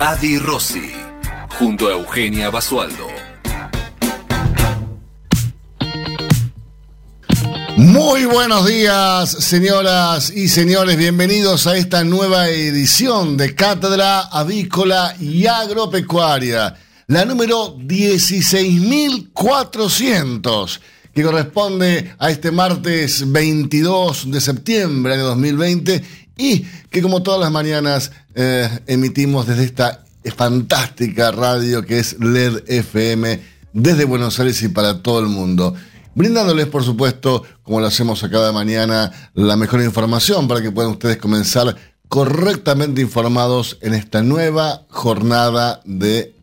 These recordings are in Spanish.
Adi Rossi, junto a Eugenia Basualdo. Muy buenos días, señoras y señores. Bienvenidos a esta nueva edición de Cátedra Avícola y Agropecuaria, la número 16.400, que corresponde a este martes 22 de septiembre de 2020 y que como todas las mañanas eh, emitimos desde esta fantástica radio que es LED FM desde Buenos Aires y para todo el mundo brindándoles, por supuesto, como lo hacemos a cada mañana, la mejor información para que puedan ustedes comenzar correctamente informados en esta nueva jornada de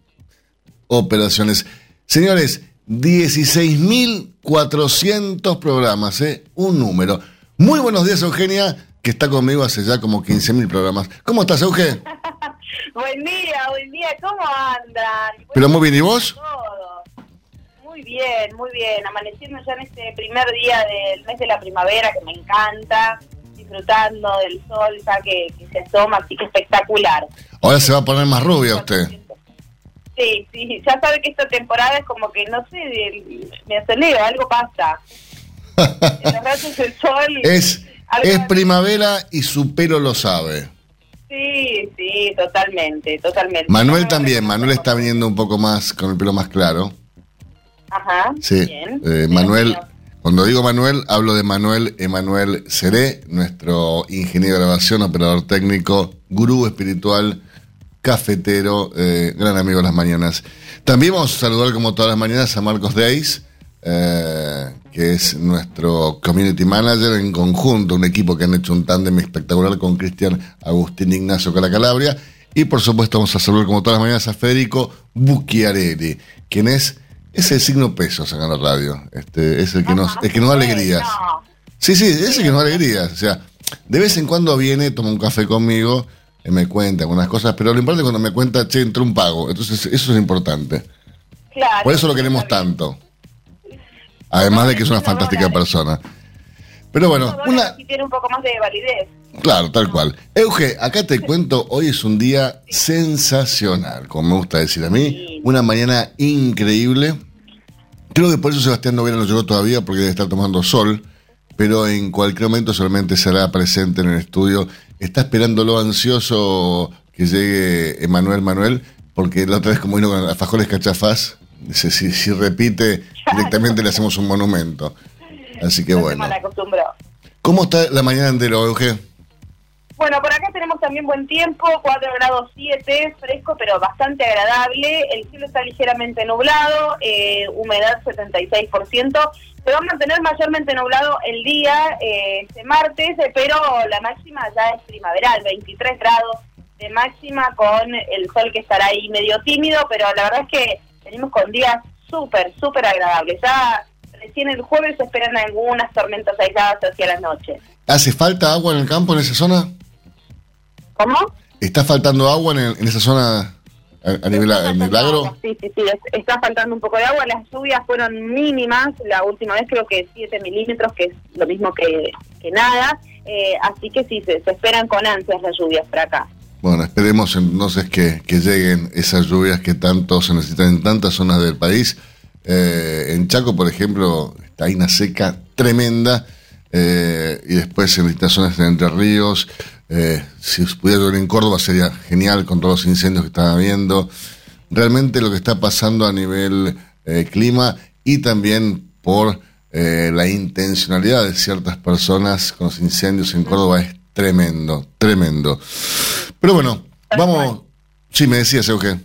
operaciones. Señores, 16.400 programas, ¿eh? un número. Muy buenos días, Eugenia, que está conmigo hace ya como 15.000 programas. ¿Cómo estás, Eugenia? buen día, buen día, ¿cómo andan? Pero muy bien, ¿y vos? Muy bien, muy bien. Amaneciendo ya en este primer día del mes de la primavera que me encanta, disfrutando del sol ya que, se asoma, así que espectacular. Ahora se va a poner más rubia usted. Sí, sí, ya sabe que esta temporada es como que, no sé, me acelero, algo pasa. el sol... Es, es primavera y su pelo lo sabe. Sí, sí, totalmente, totalmente. Manuel también, Manuel está viniendo un poco más, con el pelo más claro. Ajá. Sí. Eh, Manuel, cuando digo Manuel, hablo de Manuel Emanuel Seré, nuestro ingeniero de grabación, operador técnico, gurú espiritual, cafetero, eh, gran amigo de las mañanas. También vamos a saludar como todas las mañanas a Marcos Deis, eh, que es nuestro community manager en conjunto, un equipo que han hecho un tándem espectacular con Cristian Agustín Ignacio Calacalabria. Y por supuesto vamos a saludar como todas las mañanas a Federico Bucchiarelli, quien es es el signo peso acá en la radio. Este, es el que nos, el que nos da alegrías. Sí, sí, es el que nos da alegrías. O sea, de vez en cuando viene, toma un café conmigo, y me cuenta algunas cosas, pero lo importante es cuando me cuenta, che, entró un pago. Entonces, eso es importante. Claro. Por eso lo queremos tanto. Además de que es una fantástica persona. Pero bueno, una... tiene un poco más de validez. Claro, tal cual. Euge, acá te cuento, hoy es un día sensacional, como me gusta decir a mí. Una mañana increíble. Creo que por eso Sebastián Novera no llegó todavía, porque debe estar tomando sol, pero en cualquier momento solamente será presente en el estudio. Está esperándolo ansioso que llegue Emanuel Manuel, porque la otra vez como vino con alfajores cachafás, dice, si, si repite, directamente le hacemos un monumento. Así que bueno. ¿Cómo está la mañana entera, Euge? Bueno, por acá tenemos también buen tiempo, 4 grados 7, fresco pero bastante agradable. El cielo está ligeramente nublado, eh, humedad 76%. Se va a mantener mayormente nublado el día eh, este martes, pero la máxima ya es primaveral, 23 grados de máxima con el sol que estará ahí medio tímido, pero la verdad es que venimos con días súper, súper agradables. Ya recién el jueves se esperan algunas tormentas aisladas hacia la noche. ¿Hace falta agua en el campo, en esa zona? ¿Cómo? ¿Está faltando agua en, esa zona a, nivel, agro? Sí, sí, sí, está faltando un poco de agua. Las lluvias fueron mínimas, la última vez creo que 7 milímetros, que es lo mismo que, nada. Eh, así que sí, se, esperan con ansias las lluvias para acá. Bueno, esperemos entonces que, que lleguen esas lluvias que tanto se necesitan en tantas zonas del país. Eh, en Chaco, por ejemplo, está una seca tremenda. Eh, y después en distintas zonas de Entre Ríos. Eh, si pudiera ver en Córdoba sería genial con todos los incendios que están habiendo. Realmente lo que está pasando a nivel clima y también por la intencionalidad de ciertas personas con los incendios en Córdoba es tremendo, tremendo. Pero bueno, vamos. Sí, me decías, Eugenio.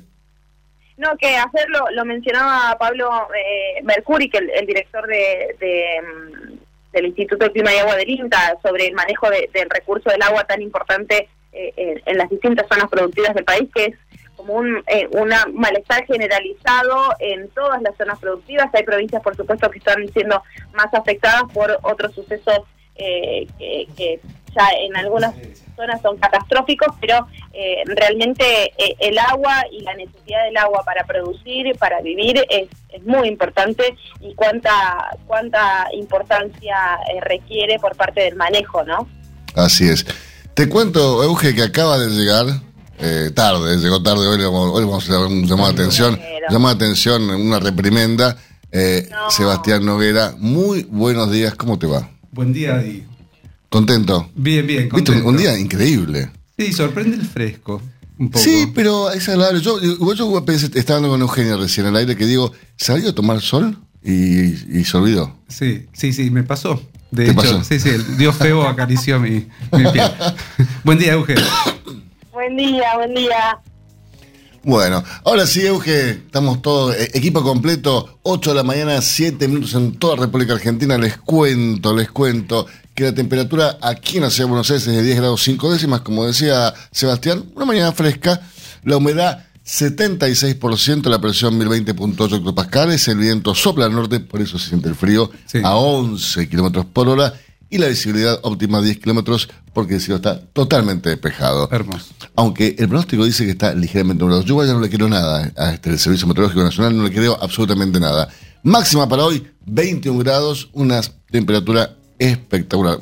No, que hacerlo, lo mencionaba Pablo eh, Mercuri, que el, el director de, mm, del Instituto de Clima y Agua del INTA, sobre el manejo del recurso del agua tan importante eh, en, las distintas zonas productivas del país, que es como como un eh, una malestar generalizado en todas las zonas productivas. Hay provincias, por supuesto, que están siendo más afectadas por otros sucesos eh, que, ya en algunas zonas son catastróficos, pero eh, realmente eh, el agua y la necesidad del agua para producir, para vivir, es, es muy importante y cuánta, cuánta importancia requiere por parte del manejo, ¿no? Así es. Te cuento, Euge, que acaba de llegar, tarde, llegó tarde, hoy, hoy vamos a hacer un llamado de atención, llamado de atención, una reprimenda. Sebastián Noguera, muy buenos días, ¿cómo te va? Buen día, Di. ¿Contento? Bien, bien. Contento. ¿Viste? Un día increíble. Sí, sorprende el fresco. Un poco. Sí, pero es agradable. Yo, yo, pensé, estaba hablando con Eugenia recién al aire que digo, ¿salió a tomar sol? Y, se olvidó. Sí, sí, sí, me pasó. De hecho, pasó? sí, sí, el dios feo acarició mi, mi piel. buen día, Eugenia. Buen día, buen día. Bueno, ahora sí, Euge, estamos todos, eh, equipo completo, 8 de la mañana, 7 minutos en toda República Argentina. Les cuento, les cuento que la temperatura aquí en la ciudad de Buenos Aires es de 10 grados 5 décimas, como decía Sebastián, una mañana fresca, la humedad 76%, la presión 1020.8 hectopascales, el viento sopla al norte, por eso se siente el frío, a 11 kilómetros por hora y la visibilidad óptima 10 kilómetros porque el cielo está totalmente despejado. Hermoso. Aunque el pronóstico dice que está ligeramente nublado. Yo ya no le quiero nada a este Servicio Meteorológico Nacional, no le creo absolutamente nada. Máxima para hoy, 21 grados, una temperatura espectacular.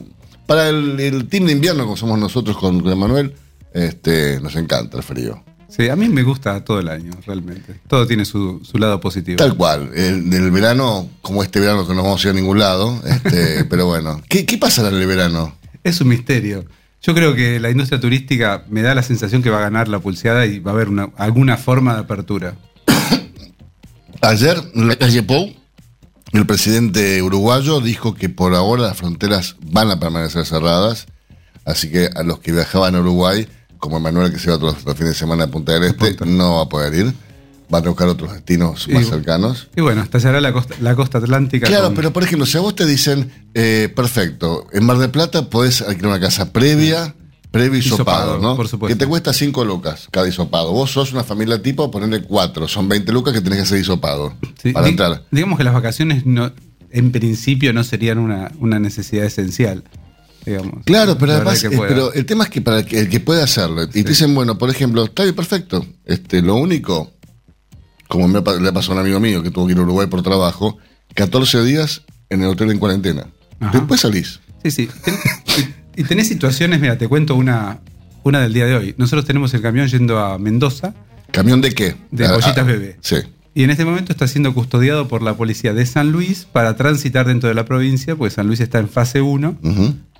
Para el, team de invierno, como somos nosotros con Manuel, este, nos encanta el frío. Sí, a mí me gusta todo el año, realmente. Todo tiene su, lado positivo. Tal cual. El, el, verano, como este verano que no vamos a ir a ningún lado, este, pero bueno. ¿Qué, ¿Qué pasará en el verano? Es un misterio. Yo creo que la industria turística me da la sensación que va a ganar la pulseada y va a haber una, alguna forma de apertura. Ayer, en la calle Pou, el presidente uruguayo dijo que por ahora las fronteras van a permanecer cerradas, así que a los que viajaban a Uruguay como Manuel que se va todos los fines de semana a Punta del Este, no va a poder ir. Va a buscar otros destinos más cercanos. Y bueno, estallará la costa, la costa atlántica. Claro, pero por ejemplo, si a vos te dicen, eh, perfecto, en Mar del Plata podés alquilar una casa previa, previo y sopado, ¿no? Por supuesto. Que te cuesta 5 lucas cada hisopado. Vos sos una familia tipo, ponerle 4, son 20 lucas que tenés que hacer hisopado para entrar. Digamos que las vacaciones no, en principio no serían una, una necesidad esencial. Claro, pero además, pero el tema es que para el que, el que pueda hacerlo, y te dicen, bueno, por ejemplo, está bien, perfecto, este, lo único, como me, le pasó a un amigo mío que tuvo que ir a Uruguay por trabajo, 14 días en el hotel en cuarentena. Después salís. Sí, sí. y, tenés situaciones, mira, te cuento una, una del día de hoy. Nosotros tenemos el camión yendo a Mendoza. ¿Camión de qué? De pollitas ah, bebé. Sí. Y en este momento está siendo custodiado por la policía de San Luis para transitar dentro de la provincia, porque San Luis está en fase 1.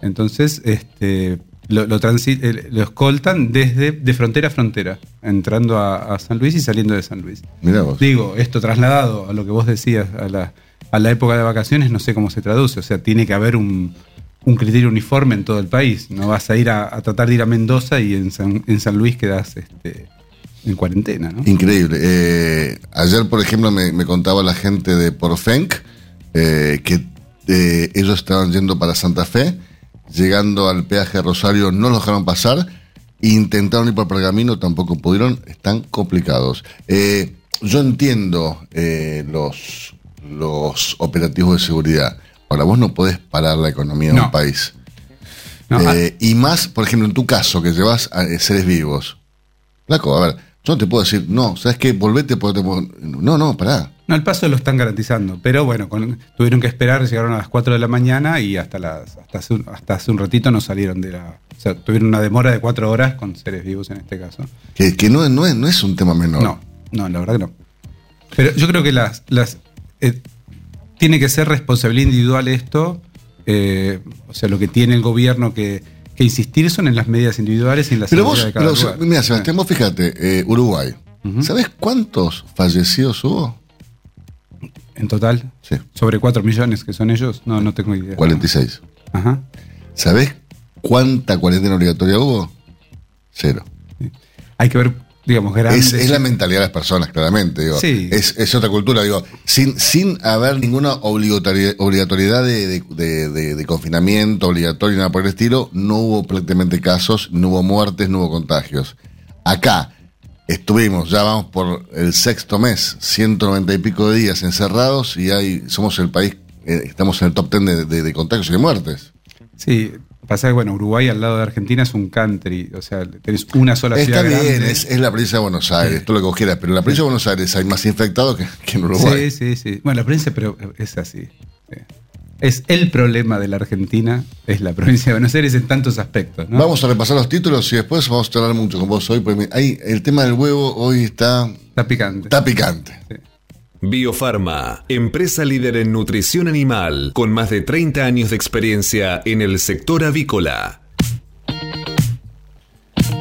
Entonces, este, lo, lo, lo, escoltan desde de frontera a frontera, entrando a, San Luis y saliendo de San Luis. Digo, esto trasladado a lo que vos decías, a la, a la época de vacaciones, no sé cómo se traduce. O sea, tiene que haber un, un criterio uniforme en todo el país. No vas a ir a, tratar de ir a Mendoza y en San, en San Luis quedas este, en cuarentena. Increíble. Eh, ayer, por ejemplo, me, contaba la gente de Porfenc eh, que eh, ellos estaban yendo para Santa Fe llegando al peaje de Rosario no los dejaron pasar, intentaron ir por Pergamino, tampoco pudieron, están complicados. Eh, yo entiendo los operativos de seguridad. Ahora, vos no podés parar la economía de un país. Eh, y más, por ejemplo, en tu caso, que llevas a seres vivos. Flaco, a ver, yo no te puedo decir, no, ¿sabes qué? Volvete, porque no, no, pará. No, el paso lo están garantizando, pero bueno, tuvieron que esperar, llegaron a las 4 de la mañana y hasta las hasta hace, un, hasta hace un ratito no salieron de la... O sea, tuvieron una demora de 4 horas con seres vivos en este caso. Que, que no, no, es, no es un tema menor. No, no, la verdad que no. Pero yo creo que las... las eh, tiene que ser responsabilidad individual esto, eh, o sea, lo que tiene el gobierno que, que, insistir son en las medidas individuales y en la pero vos, de cada Mira, Sebastián, vos fíjate, eh, Uruguay, ¿sabes cuántos fallecidos hubo? ¿En total? Sí. ¿Sobre 4 millones que son ellos? No, no tengo idea. 46. Ajá. ¿Sabés cuánta cuarentena obligatoria hubo? Cero. Hay que ver, digamos, grandes... Es, la mentalidad de las personas, claramente. Digo. Sí. Es, otra cultura, digo. Sin, sin haber ninguna obligatoriedad de, de, confinamiento obligatorio, nada por el estilo, no hubo prácticamente casos, no hubo muertes, no hubo contagios. Acá, estuvimos, ya vamos por el sexto mes, 190 y pico de días encerrados y hay, somos el país, eh, estamos en el top 10 de, de contagios y de muertes. Sí, Pasa que, bueno, Uruguay al lado de Argentina es un country, o sea, tenés una sola ciudad. Está bien, es, la provincia de Buenos Aires, todo lo que vos quieras, pero en la provincia de Buenos Aires hay más infectados que, en Uruguay. Sí, sí, sí. Bueno, la provincia, pero es así. Es el problema de la Argentina, es la provincia de Buenos Aires en tantos aspectos. Vamos a repasar los títulos y después vamos a hablar mucho con vos hoy, porque ahí el tema del huevo hoy está. Está picante. Está picante. Sí. Biofarma, empresa líder en nutrición animal, con más de 30 años de experiencia en el sector avícola.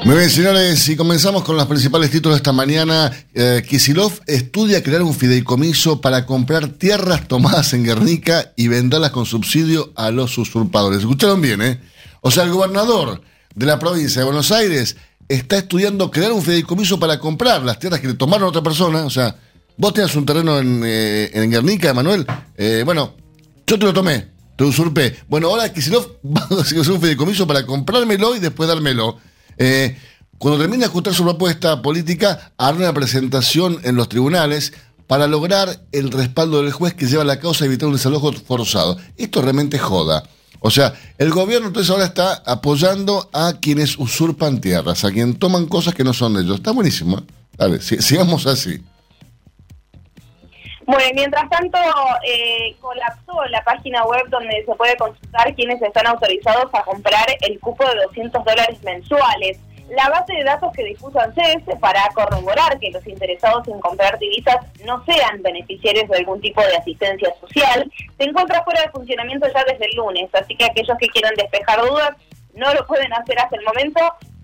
Muy bien, señores, y comenzamos con los principales títulos de esta mañana. Eh, Kisilov estudia crear un fideicomiso para comprar tierras tomadas en Guernica y venderlas con subsidio a los usurpadores. Escucharon bien, ¿eh? O sea, el gobernador de la provincia de Buenos Aires está estudiando crear un fideicomiso para comprar las tierras que le tomaron a otra persona, o sea, Vos tenías un terreno en, eh, en Guernica, Manuel. Eh, bueno, yo te lo tomé, te usurpé. Bueno, ahora Kisilov va a hacer un fideicomiso para comprármelo y después dármelo. Eh, cuando termine de ajustar su propuesta política, hará una presentación en los tribunales para lograr el respaldo del juez que lleva la causa y evitar un desalojo forzado. Esto realmente joda. O sea, el gobierno entonces ahora está apoyando a quienes usurpan tierras, a quienes toman cosas que no son de ellos. Está buenísimo. Dale, sigamos así. Bueno, mientras tanto, eh, colapsó la página web donde se puede consultar quiénes están autorizados a comprar el cupo de 200 dólares mensuales. La base de datos que dispuso ANSES para corroborar que los interesados en comprar divisas no sean beneficiarios de algún tipo de asistencia social se encuentra fuera de funcionamiento ya desde el lunes, así que aquellos que quieran despejar dudas no lo pueden hacer hasta el momento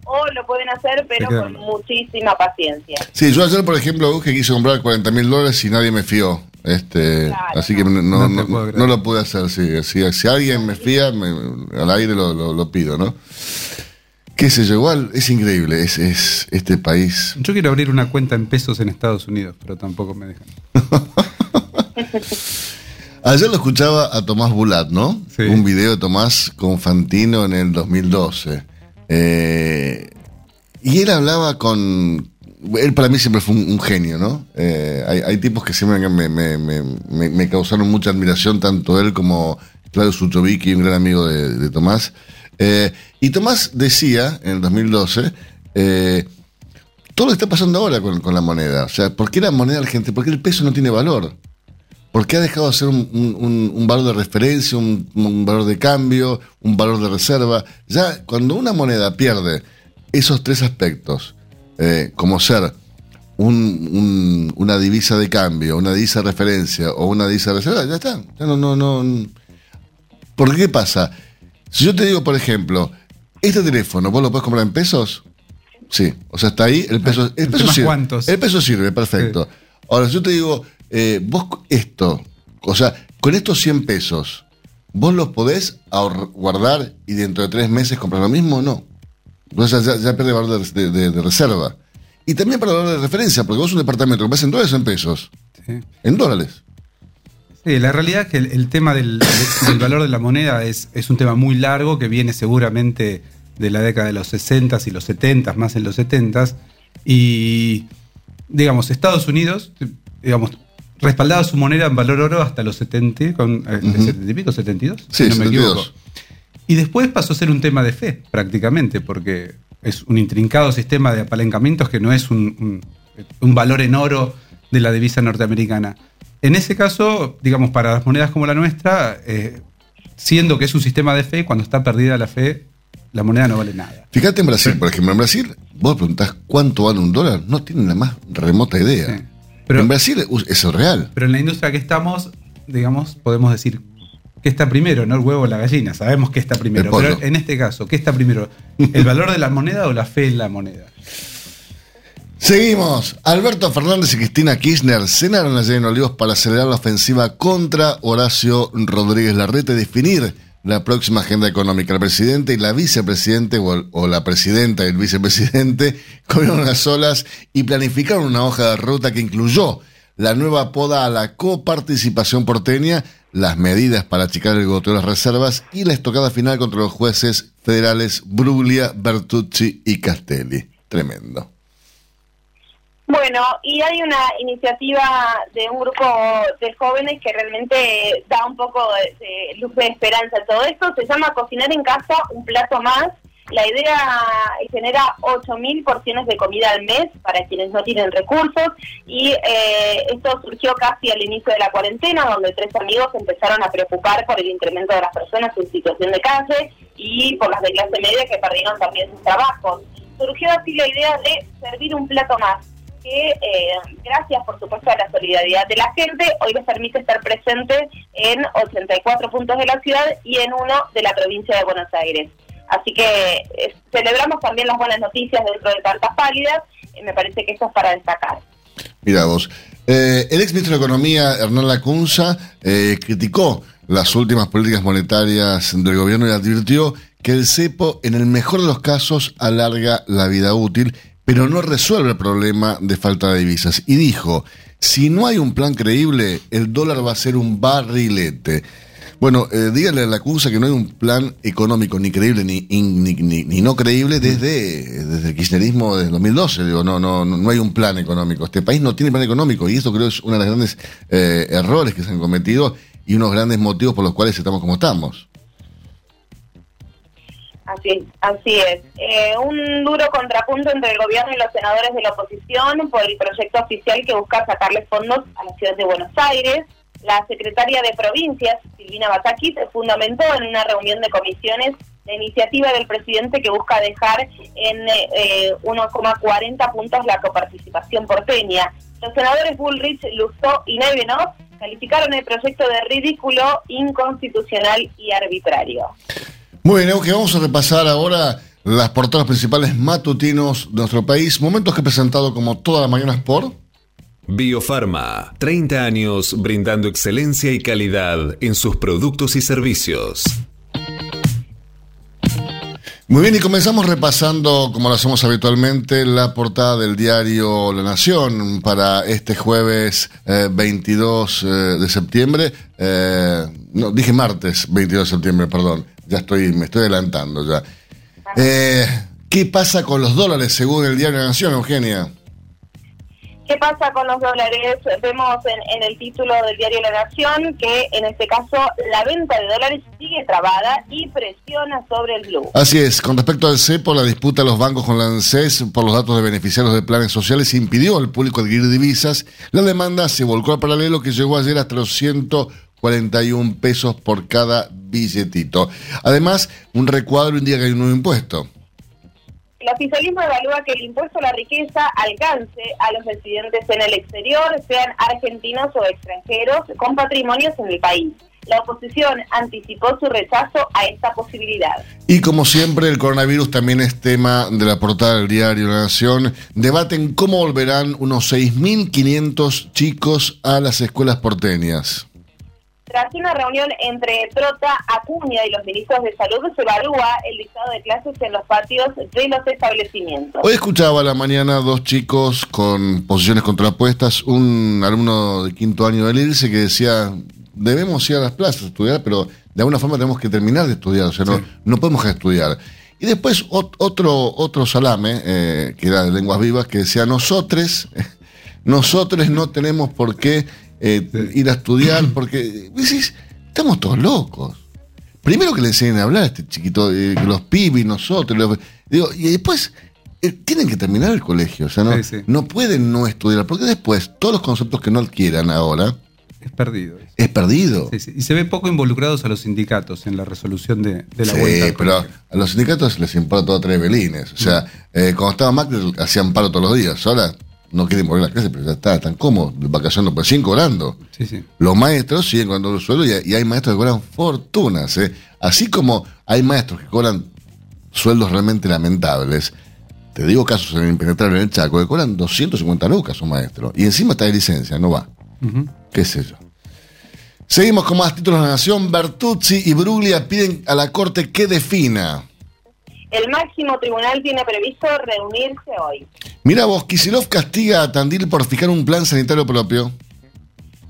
o lo pueden hacer, pero con muchísima paciencia. Sí, yo ayer, por ejemplo, que quise comprar 40 mil dólares y nadie me fió. Este, así que no, no, lo pude hacer. Sí, si, alguien me fía, al aire lo, pido, ¿no? Qué sé yo, igual es increíble, es, es este país. Yo quiero abrir una cuenta en pesos en Estados Unidos, pero tampoco me dejan. Ayer lo escuchaba a Tomás Bulat, ¿no? Un video de Tomás con Fantino en el 2012. Eh, y él hablaba con. Él para mí siempre fue un, genio, ¿no? Eh, hay, tipos que siempre me, causaron mucha admiración, tanto él como Claudio Suchovicki, un gran amigo de, Tomás. Eh, y Tomás decía en el 2012 todo lo está pasando ahora con, la moneda. O sea, ¿por qué la moneda argentina? ¿Por qué el peso no tiene valor? ¿Por qué ha dejado de ser un, valor de referencia, un, valor de cambio, un valor de reserva? Ya cuando una moneda pierde esos tres aspectos, eh, como ser una divisa de cambio, una divisa de referencia o una divisa de reserva, ya está. no, no, no. ¿Por qué pasa? Si yo te digo, por ejemplo, este teléfono, ¿vos lo puedes comprar en pesos? Sí, o sea, está ahí, el peso, el peso sirve. El peso sirve, perfecto. Ahora, si yo te digo, eh, vos esto, o sea, con estos 100 pesos, ¿vos los podés guardar y dentro de tres meses comprar lo mismo o no? Entonces ya, ya pierde valor de, reserva. Y también para valor de referencia, porque vos un departamento que vas en dólares o en pesos. En dólares. Sí, la realidad es que el, tema del, valor de la moneda es, es, un tema muy largo que viene seguramente de la década de los 60 y los 70, más en los 70 Y, digamos, Estados Unidos, digamos, respaldaba su moneda en valor oro hasta los 70, con, 70 eh, y pico, 72, sí, no me equivoco. Y después pasó a ser un tema de fe, prácticamente, porque es un intrincado sistema de apalancamientos que no es un, valor en oro de la divisa norteamericana. En ese caso, digamos, para las monedas como la nuestra, eh, siendo que es un sistema de fe, cuando está perdida la fe, la moneda no vale nada. Fíjate en Brasil, por ejemplo, en Brasil, vos preguntás cuánto vale un dólar, no tienen la más remota idea. Pero, en Brasil es real. Pero en la industria que estamos, digamos, podemos decir ¿qué está primero, no el huevo o la gallina. Sabemos que está primero. Pero en este caso, ¿qué está primero? ¿El valor de la moneda o la fe en la moneda? Seguimos. Alberto Fernández y Cristina Kirchner cenaron ayer en Olivos para acelerar la ofensiva contra Horacio Rodríguez Larreta y definir la próxima agenda económica. El presidente y la vicepresidente o, la presidenta y el vicepresidente comieron las olas y planificaron una hoja de ruta que incluyó la nueva poda a la coparticipación porteña, las medidas para achicar el goteo de las reservas y la estocada final contra los jueces federales Bruglia, Bertucci y Castelli. Tremendo. Bueno, y hay una iniciativa de un grupo de jóvenes que realmente da un poco de, luz de esperanza a todo esto. Se llama Cocinar en Casa, un plato más. La idea genera 8.000 porciones de comida al mes para quienes no tienen recursos y eh, esto surgió casi al inicio de la cuarentena, donde tres amigos empezaron a preocupar por el incremento de las personas en situación de calle y por las de clase media que perdieron también sus trabajos. Surgió así la idea de servir un plato más que eh, gracias por supuesto a la solidaridad de la gente, hoy les permite estar presentes en 84 puntos de la ciudad y en uno de la provincia de Buenos Aires. Así que eh, celebramos también las buenas noticias dentro de Cartas Pálidas, me parece que eso es para destacar. Mira vos, eh, el ex ministro de Economía, Hernán Lacunza, criticó las últimas políticas monetarias del gobierno y advirtió que el cepo, en el mejor de los casos, alarga la vida útil pero no resuelve el problema de falta de divisas. Y dijo, si no hay un plan creíble, el dólar va a ser un barrilete. Bueno, eh, dígale a la CUSA que no hay un plan económico ni creíble ni, ni, no creíble desde, desde el kirchnerismo de 2012. Digo, no, no, no hay un plan económico. Este país no tiene plan económico y esto creo es uno de los grandes eh, errores que se han cometido y unos grandes motivos por los cuales estamos como estamos. Así, así es. Eh, un duro contrapunto entre el gobierno y los senadores de la oposición por el proyecto oficial que busca sacarle fondos a la ciudad de Buenos Aires. La secretaria de Provincias, Silvina Batakis, fundamentó en una reunión de comisiones la iniciativa del presidente que busca dejar en eh, 1,40 puntos la coparticipación porteña. Los senadores Bullrich, Lustó y Nevenov calificaron el proyecto de ridículo, inconstitucional y arbitrario. Muy bien, que vamos a repasar ahora las portadas principales matutinos de nuestro país, momentos que he presentado como todas las mañanas por... Biofarma, 30 años brindando excelencia y calidad en sus productos y servicios. Muy bien, y comenzamos repasando, como lo hacemos habitualmente, la portada del diario La Nación para este jueves 22 eh, eh, de septiembre. Eh, no, dije martes 22 de septiembre, perdón ya estoy, me estoy adelantando ya. Eh, ¿Qué pasa con los dólares según el diario Nación, Eugenia? ¿Qué pasa con los dólares? Vemos en, el título del diario La Nación que en este caso la venta de dólares sigue trabada y presiona sobre el blue. Así es, con respecto al CEPO, la disputa de los bancos con la ANSES por los datos de beneficiarios de planes sociales impidió al público adquirir divisas. La demanda se volcó al paralelo que llegó ayer hasta los 141 pesos por cada billetito. Además, un recuadro indica que hay un nuevo impuesto. El oficialismo evalúa que el impuesto a la riqueza alcance a los residentes en el exterior, sean argentinos o extranjeros, con patrimonios en el país. La oposición anticipó su rechazo a esta posibilidad. Y como siempre, el coronavirus también es tema de la portada del diario La Nación. Debaten cómo volverán unos 6.500 chicos a las escuelas porteñas. Tras una reunión entre Trota, Acuña y los ministros de Salud, se evalúa el listado de clases en los patios de los establecimientos. Hoy escuchaba a la mañana dos chicos con posiciones contrapuestas, un alumno de quinto año del IRSE que decía, debemos ir a las plazas a estudiar, pero de alguna forma tenemos que terminar de estudiar, o sea, no, no podemos estudiar. Y después otro, otro salame, eh, que era de lenguas vivas, que decía, nosotros, nosotros no tenemos por qué eh, ir a estudiar, porque decís, estamos todos locos. Primero que le enseñen a hablar a este chiquito, eh, los pibis, nosotros, digo, y después eh, tienen que terminar el colegio, o sea, no, no pueden no estudiar, porque después todos los conceptos que no adquieran ahora... Es perdido. Es perdido. Y se ve poco involucrados a los sindicatos en la resolución de, la vuelta. pero a los sindicatos les importa todo tres belines. O sea, mm. cuando estaba Macri hacían paro todos los días. Ahora no quieren volver a la clase, pero ya está, están cómodos, vacacionando, pues siguen cobrando. Los maestros siguen cobrando el sueldo y, hay maestros que cobran fortunas. ¿eh? Así como hay maestros que cobran sueldos realmente lamentables, te digo casos en impenetrable en el Chaco, que cobran 250 lucas un maestro. Y encima está de licencia, no va. ¿Qué sé yo? Seguimos con más títulos de la Nación. Bertuzzi y Bruglia piden a la Corte que defina el máximo tribunal tiene previsto reunirse hoy. Mira vos, Kisilov castiga a Tandil por fijar un plan sanitario propio.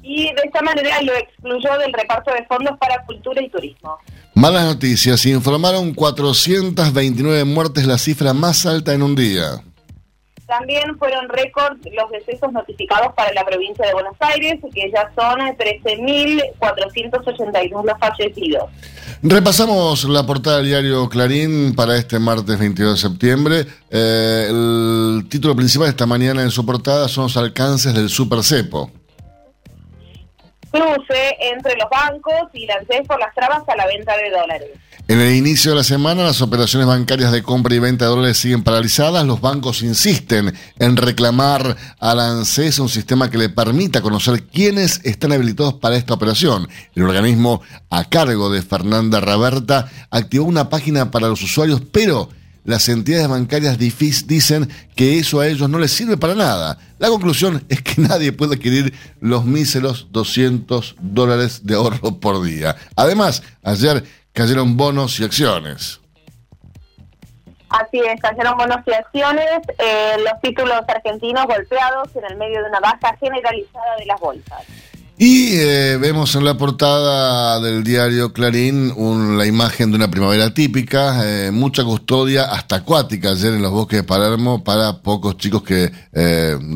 Y de esta manera lo excluyó del reparto de fondos para cultura y turismo. Malas noticias, informaron 429 muertes, la cifra más alta en un día. También fueron récord los decesos notificados para la provincia de Buenos Aires, que ya son 13.482 los fallecidos. Repasamos la portada del diario Clarín para este martes 22 de septiembre. Eh, el título principal de esta mañana en su portada son los alcances del Super Cepo. Cruce entre los bancos y lancé por las trabas a la venta de dólares. En el inicio de la semana, las operaciones bancarias de compra y venta de dólares siguen paralizadas. Los bancos insisten en reclamar al ANSES un sistema que le permita conocer quiénes están habilitados para esta operación. El organismo, a cargo de Fernanda Raberta, activó una página para los usuarios, pero las entidades bancarias dicen que eso a ellos no les sirve para nada. La conclusión es que nadie puede adquirir los míseros 200 dólares de ahorro por día. Además, ayer cayeron bonos y acciones. Así es, cayeron bonos y acciones, eh, los títulos argentinos golpeados en el medio de una baja generalizada de las bolsas. Y eh, vemos en la portada del diario Clarín la imagen de una primavera típica, eh, mucha custodia hasta acuática ayer en los bosques de Palermo para pocos chicos que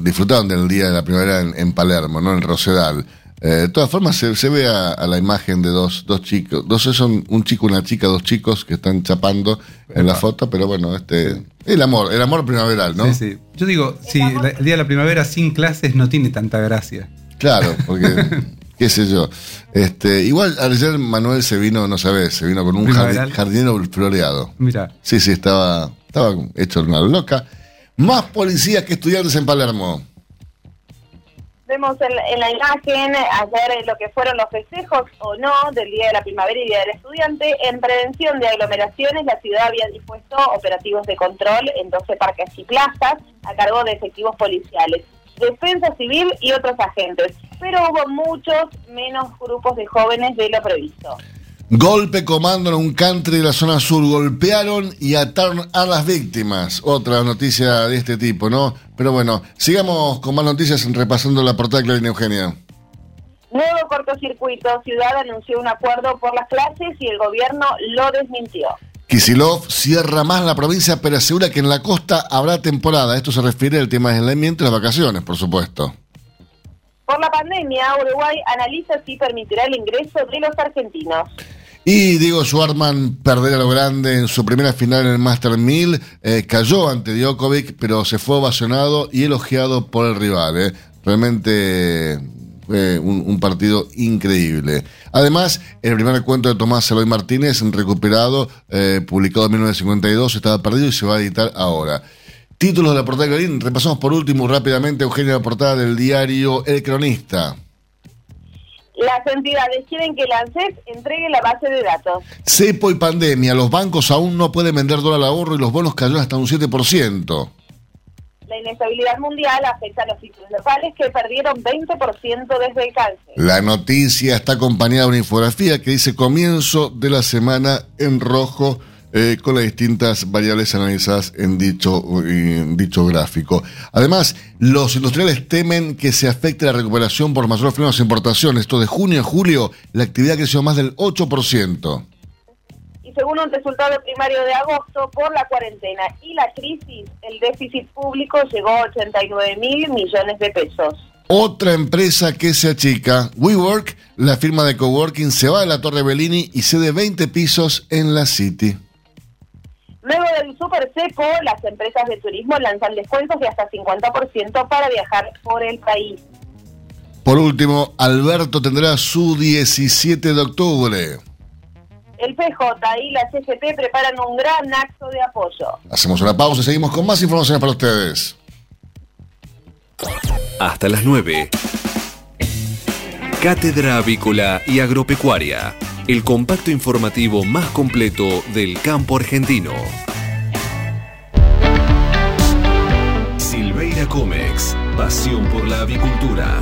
disfrutaron del día de la primavera en, en Palermo, ¿no? en Rosedal. Eh, de todas formas, se, ve a, la imagen de dos, dos chicos. Dos son un chico, una chica, dos chicos que están chapando en la foto, pero bueno, este. El amor, el amor primaveral, ¿no? Sí, sí. Yo digo, si el día de la primavera sin clases no tiene tanta gracia. Claro, porque. qué sé yo. Este, igual ayer Manuel se vino, no sabes, se vino con un jardinero floreado. Mira. Sí, sí, estaba, estaba hecho una loca. Más policías que estudiantes en Palermo. Vemos en, la imagen ayer lo que fueron los festejos o no del Día de la Primavera y Día del Estudiante. En prevención de aglomeraciones, la ciudad había dispuesto operativos de control en 12 parques y plazas a cargo de efectivos policiales, defensa civil y otros agentes. Pero hubo muchos menos grupos de jóvenes de lo previsto. Golpe comando en un country de la zona sur. Golpearon y ataron a las víctimas. Otra noticia de este tipo, ¿no? Pero bueno, sigamos con más noticias repasando la portada de Clarín Eugenia. Nuevo cortocircuito. Ciudad anunció un acuerdo por las clases y el gobierno lo desmintió. Kisilov cierra más la provincia, pero asegura que en la costa habrá temporada. Esto se refiere al tema de aislamiento y las vacaciones, por supuesto. Por la pandemia, Uruguay analiza si permitirá el ingreso de los argentinos. Y Diego Schwarman perder a lo grande en su primera final en el Master 1000. Eh, cayó ante Djokovic, pero se fue ovacionado y elogiado por el rival. Eh. Realmente fue un, partido increíble. Además, el primer cuento de Tomás Eloy Martínez, recuperado, eh, publicado en 1952, estaba perdido y se va a editar ahora. Títulos de la portada de Clarín. Repasamos por último rápidamente, Eugenio, la portada del diario El Cronista. Las entidades quieren que la ANSES entregue la base de datos. Cepo y pandemia. Los bancos aún no pueden vender dólar al ahorro y los bonos cayó hasta un 7%. La inestabilidad mundial afecta a los títulos locales que perdieron 20% desde el cáncer. La noticia está acompañada de una infografía que dice comienzo de la semana en rojo eh, con las distintas variables analizadas en dicho, dicho gráfico. Además, los industriales temen que se afecte la recuperación por mayor freno de importaciones. Esto de junio a julio, la actividad creció más del 8%. Según un resultado primario de agosto, por la cuarentena y la crisis, el déficit público llegó a 89 mil millones de pesos. Otra empresa que se achica, WeWork, la firma de coworking, se va de la Torre Bellini y cede 20 pisos en la City. Luego del Super Seco, las empresas de turismo lanzan descuentos de hasta 50% para viajar por el país. Por último, Alberto tendrá su 17 de octubre. El PJ y la CGT preparan un gran acto de apoyo. Hacemos una pausa y seguimos con más informaciones para ustedes. Hasta las 9. Cátedra Avícola y Agropecuaria el compacto informativo más completo del campo argentino. Silveira Comex, pasión por la avicultura.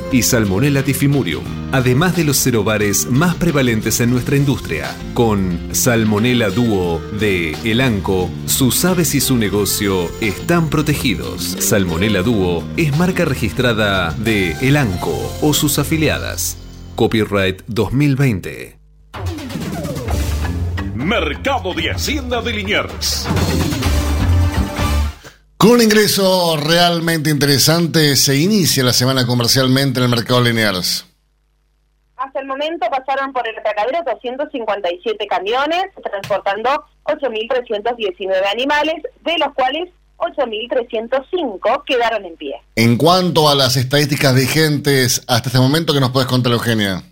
y Salmonella tifimurium, además de los cerobares más prevalentes en nuestra industria. Con Salmonella Duo de Elanco, sus aves y su negocio están protegidos. Salmonella Duo es marca registrada de Elanco o sus afiliadas. Copyright 2020. Mercado de Hacienda de Liniers. Con un ingreso realmente interesante, se inicia la semana comercialmente en el mercado Liniers. Hasta el momento pasaron por el atacadero 257 camiones, transportando 8.319 animales, de los cuales 8.305 quedaron en pie. En cuanto a las estadísticas vigentes hasta este momento, ¿qué nos puedes contar, Eugenia?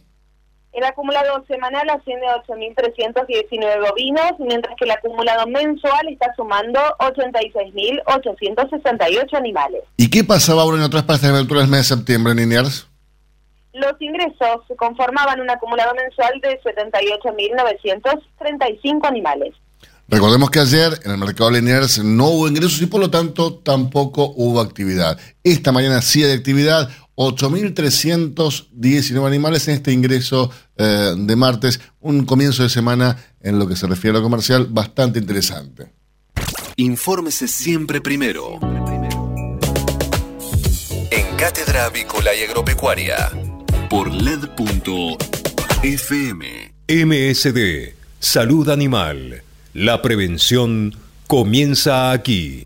El acumulado semanal asciende a 8.319 bovinos, mientras que el acumulado mensual está sumando 86.868 animales. ¿Y qué pasaba ahora en otras partes de aventura del mes de septiembre, Liniers? Los ingresos conformaban un acumulado mensual de 78.935 animales. Recordemos que ayer en el mercado Liniers no hubo ingresos y por lo tanto tampoco hubo actividad. Esta mañana sí hay actividad, 8.319 animales en este ingreso eh, de martes, un comienzo de semana en lo que se refiere a lo comercial bastante interesante. Infórmese siempre primero. En Cátedra Avícola y Agropecuaria. Por LED.fm. MSD, Salud Animal. La prevención comienza aquí.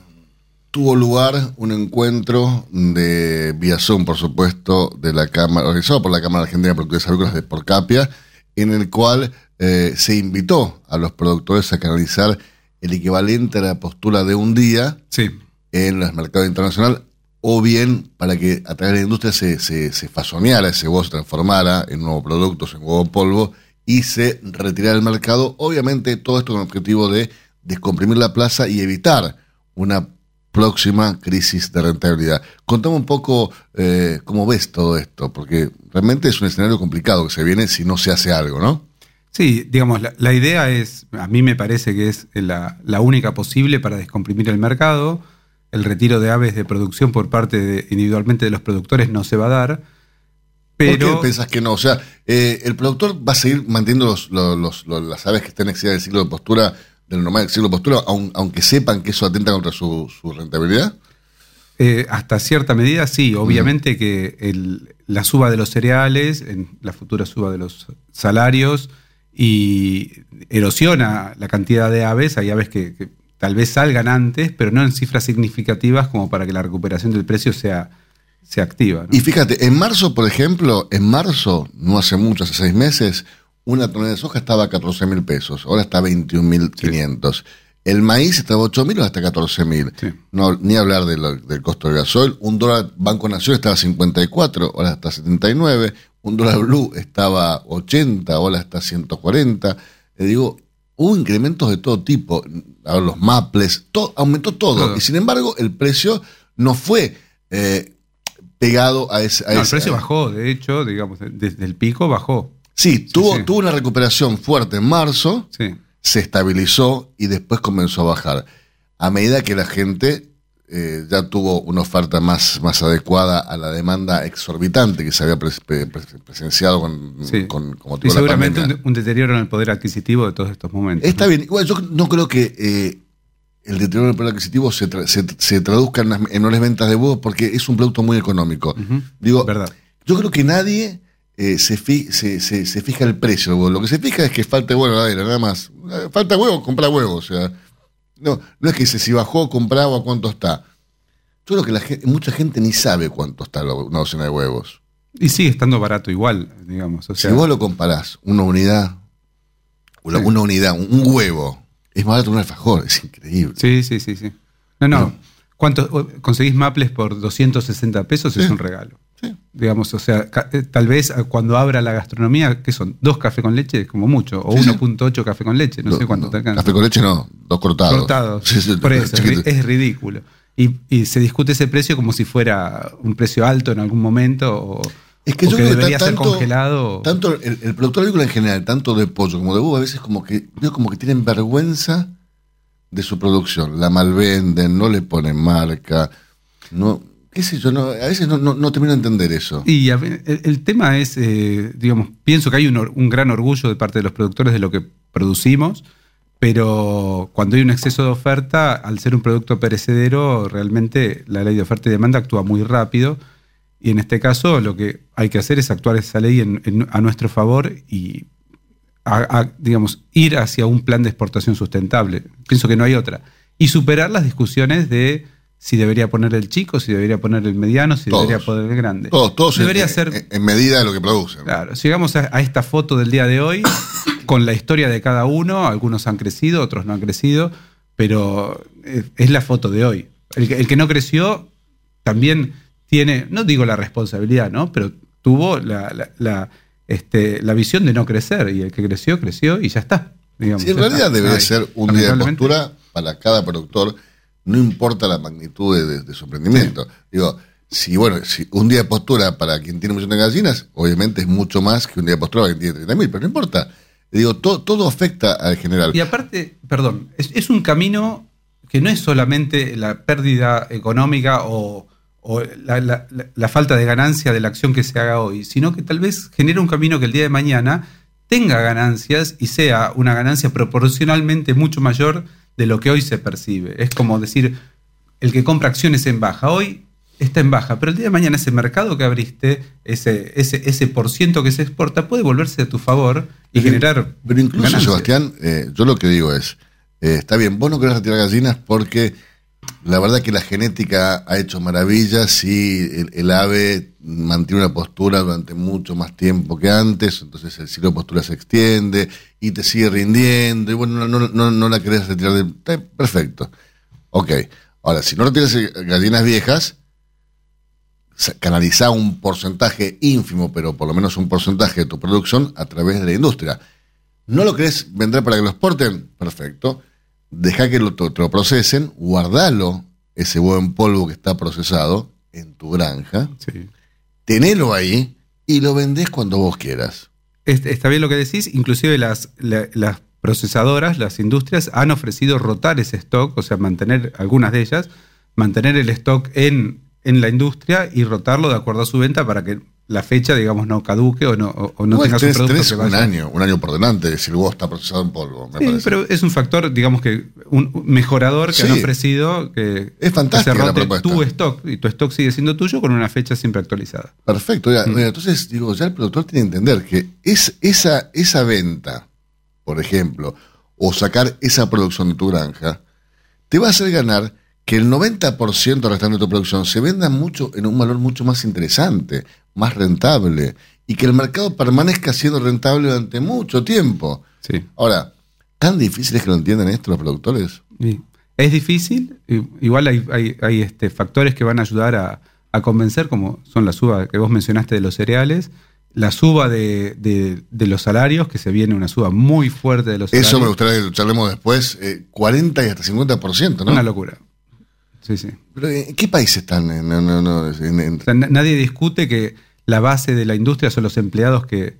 tuvo lugar un encuentro de vía Zoom, por supuesto, de la Cámara, organizado por la Cámara Argentina de Productores Agrícolas de Porcapia, en el cual eh, se invitó a los productores a canalizar el equivalente a la postura de un día Sí. en el mercado internacional, o bien para que a través de la industria se, se, se fasoneara ese huevo, se transformara en nuevos productos, en huevo polvo, y se retirara del mercado. Obviamente todo esto con el objetivo de descomprimir la plaza y evitar una próxima crisis de rentabilidad. Contame un poco eh, cómo ves todo esto, porque realmente es un escenario complicado que se viene si no se hace algo, ¿no? Sí, digamos, la, la idea es, a mí me parece que es la, la única posible para descomprimir el mercado. El retiro de aves de producción por parte de, individualmente de los productores no se va a dar. Pero, ¿Por qué pensás que no? O sea, eh, el productor va a seguir manteniendo los, los- los- los- las aves que estén excedidas del ciclo de postura, del normal ciclo de postura, aun- aunque sepan que eso atenta contra su, su rentabilidad. Eh, hasta cierta medida, sí. Obviamente que el- la suba de los cereales, en la futura suba de los salarios, y erosiona la cantidad de aves. Hay aves que, que tal vez salgan antes, pero no en cifras significativas como para que la recuperación del precio sea se activa. ¿no? Y fíjate, en marzo, por ejemplo, en marzo, no hace mucho, hace seis meses, una tonelada de soja estaba a 14 mil pesos, ahora está a 21 mil 500. El maíz estaba a 8 mil, ahora está a 14 mil. Sí. No, ni hablar de del costo del gasoil. Un dólar Banco Nación estaba a 54, ahora está a 79. Un dólar blue estaba a 80, ahora está a 140. Le digo, hubo incrementos de todo tipo. Ahora los maples, todo, aumentó todo. Y sin embargo, el precio no fue eh, pegado a ese. a No, el precio bajó, de hecho, digamos, desde el pico bajó. Sí, tuvo, sí. tuvo una recuperación fuerte en marzo, Sí. se estabilizó y después comenzó a bajar. A medida que la gente eh, ya tuvo una oferta más, más adecuada a la demanda exorbitante que se había pre- pre- pre- presenciado con, Sí. con, y la seguramente un, deterioro en el poder adquisitivo de todos estos momentos. Está bien. Igual yo no creo que eh, el deterioro del poder adquisitivo se, tra- se, se traduzca en, las- en menores ventas de huevos porque es un producto muy económico. Ujú. Digo, Verdad. yo creo que nadie eh, se, fi- se, se- se fija el precio. Lo que se fija es que falta huevo la nada más. Eh, Falta huevo, compra huevo. O sea, no, no es que dice si bajó, compraba o a cuánto está. Yo creo que la gente, mucha gente ni sabe cuánto está una docena de huevos. Y sigue estando barato igual, digamos. O sea, si vos lo comparás, una unidad, una, Sí. una unidad, un, huevo, es más barato que un alfajor, es increíble. Sí, sí, sí, sí. No, no. No. ¿Cuánto o- conseguís maples por 260 pesos? Es un regalo. Sí. Digamos, o sea, eh, tal vez eh, cuando abra la gastronomía, ¿qué son? ¿Dos cafés con leche? Como mucho. O Sí, sí. 1.8 café con leche. No, sé cuánto te alcanza. Café con leche no, dos cortados. cortados. Por eso, es, chiquito. ri- es ridículo. Y, y se discute ese precio como si fuera un precio alto en algún momento o, Es que o yo que creo que debería ta- ser congelado. Tanto el, el productor agrícola en general, tanto de pollo como de huevo, a veces como que veo como que tienen vergüenza de su producción. La malvenden, no le ponen marca, no, qué sé yo, no, a veces no, no, no termino de entender eso. Y el, tema es, eh, digamos, pienso que hay un, gran orgullo de parte de los productores de lo que producimos, pero cuando hay un exceso de oferta, al ser un producto perecedero, realmente la ley de oferta y demanda actúa muy rápido. Y en este caso lo que hay que hacer es actuar esa ley a nuestro favor y, digamos, ir hacia un plan de exportación sustentable. Pienso que no hay otra. Y superar las discusiones de si debería poner el chico, si debería poner el mediano, si Todos. debería poner el grande. Todos, todos debería en, ser en- medida de lo que producen. Claro, llegamos a, a esta foto del día de hoy, con la historia de cada uno, algunos han crecido, otros no han crecido, pero es la foto de hoy. El que, el que no creció también tiene, no digo la responsabilidad, ¿no? Pero tuvo la, la- la, este, la visión de no crecer, y el que creció, creció y ya está. digamos, Sí, en ya realidad está. debería Ay, ser un día de postura para cada productor, no importa la magnitud de, de- de su emprendimiento. Digo, si bueno, si un día de postura para quien tiene un millón de gallinas, obviamente es mucho más que un día de postura para quien tiene 30 mil, pero no importa. Digo, to- todo afecta al general. Y aparte, perdón, es, es un camino que no es solamente la pérdida económica o, o la, la- la- la falta de ganancia de la acción que se haga hoy, sino que tal vez genera un camino que el día de mañana tenga ganancias y sea una ganancia proporcionalmente mucho mayor de lo que hoy se percibe. Es como decir, el que compra acciones en baja hoy está en baja, pero el día de mañana ese mercado que abriste, ese, ese, ese por ciento que se exporta, puede volverse a tu favor y Pero- generar. Pero incluso, ganancias. Sebastián, eh, yo lo que digo es, eh, está bien, vos no querés retirar gallinas porque la verdad que la genética ha hecho maravillas y el, ave mantiene una postura durante mucho más tiempo que antes, entonces el ciclo de postura se extiende y te sigue rindiendo y bueno, no, no, no, la querés retirar de... perfecto. Ok, ahora, si no retiras eh, gallinas viejas, canalizá un porcentaje ínfimo, pero por lo menos un porcentaje de tu producción a través de la industria. ¿No lo querés vender para que lo exporten? Perfecto. Deja que lo, te lo procesen, guardalo, ese buen polvo que está procesado, en tu granja, Sí. tenelo ahí y lo vendés cuando vos quieras. Est- Está bien lo que decís, inclusive las, la- las procesadoras, las industrias han ofrecido rotar ese stock, o sea, mantener algunas de ellas, mantener el stock en, en la industria y rotarlo de acuerdo a su venta para que la fecha, digamos, no caduque o no, o- o no Igual tengas un producto tenés que un año, un año por delante si el huevo está procesado en polvo, me Sí, parece. pero es un factor, digamos que un mejorador que Sí. han ofrecido que Es se rote propuesta. tu stock y tu stock sigue siendo tuyo con una fecha siempre actualizada. Perfecto. ya, Mm. mira, entonces, digo, ya el productor tiene que entender que es, esa, esa venta, por ejemplo, o sacar esa producción de tu granja, te va a hacer ganar que el 90% restante de tu producción se venda mucho en un valor mucho más interesante, más rentable, y que el mercado permanezca siendo rentable durante mucho tiempo. Sí. Ahora, ¿tan difícil es que lo entiendan esto los productores? Sí. Es difícil, igual hay, hay- hay, este, factores que van a ayudar a, a convencer, como son la suba que vos mencionaste de los cereales, la suba de, de- de los salarios, que se viene una suba muy fuerte de los salarios. Eso me gustaría que lo charlemos después, eh, 40 y hasta 50%, ¿no? Una locura. Sí, sí. Pero, eh, ¿En qué país están? No, no, no, en- O sea, na- nadie discute que la base de la industria son los empleados que,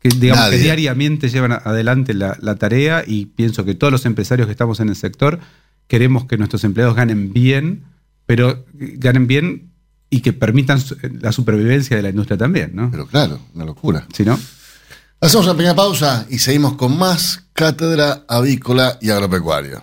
que, digamos, que Nadie. diariamente llevan adelante la, la tarea y pienso que todos los empresarios que estamos en el sector queremos que nuestros empleados ganen bien, pero ganen bien y que permitan su- la supervivencia de la industria también, ¿no? Pero claro, una locura. Si no, Hacemos una pequeña pausa y seguimos con más Cátedra Avícola y Agropecuaria.